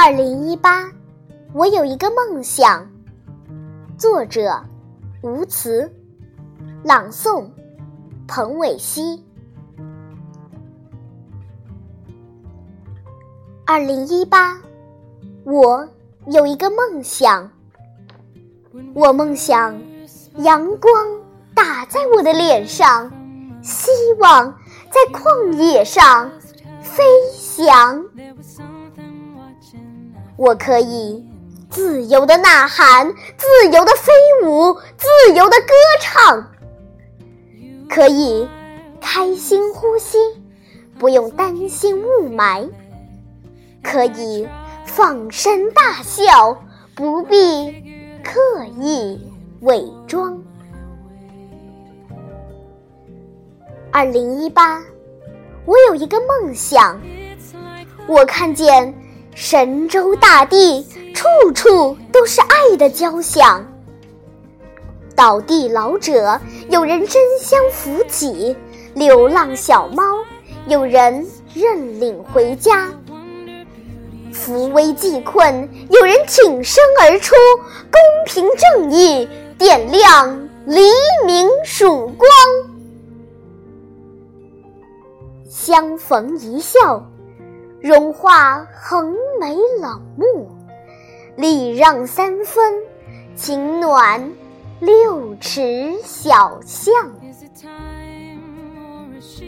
二零一八，我有一个梦想。作者：吴辞，朗诵：彭伟熙。二零一八，我有一个梦想。我梦想阳光打在我的脸上，希望在旷野上飞翔。我可以自由的呐喊，自由的飞舞，自由的歌唱，可以开心呼吸，不用担心雾霾，可以放声大笑，不必刻意伪装。二零一八，我有一个梦想，我看见。神州大地，处处都是爱的交响。倒地老者，有人争相扶起；流浪小猫，有人认领回家。扶危济困，有人挺身而出；公平正义，点亮黎明曙光。相逢一笑。融化横眉冷目，礼让三分，情暖六尺小巷。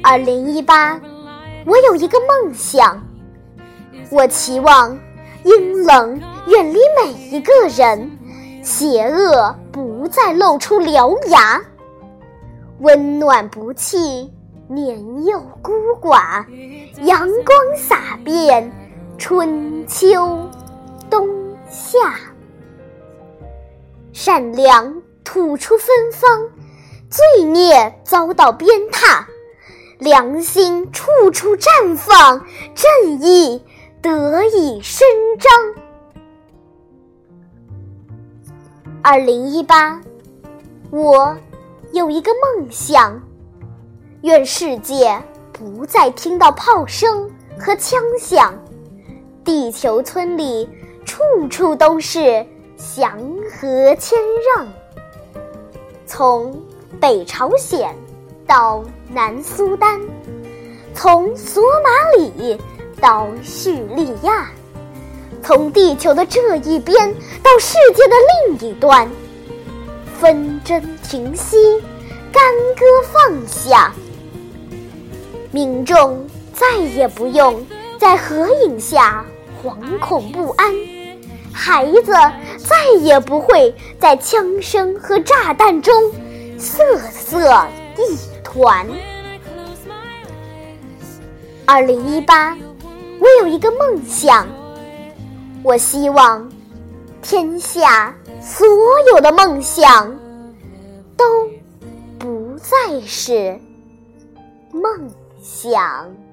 二零一八，我有一个梦想，我期望阴冷远离每一个人，邪恶不再露出獠牙，温暖不弃。年幼孤寡，阳光洒遍春秋冬夏，善良吐出芬芳，罪孽遭到鞭挞，良心处处绽放，正义得以伸张。二零一八，我有一个梦想。愿世界不再听到炮声和枪响，地球村里处处都是祥和谦让。从北朝鲜到南苏丹，从索马里到叙利亚，从地球的这一边到世界的另一端，纷争停息，干戈放下。民众再也不用在合影下惶恐不安，孩子再也不会在枪声和炸弹中瑟瑟一团。二零一八，我有一个梦想，我希望天下所有的梦想都不再是梦。想。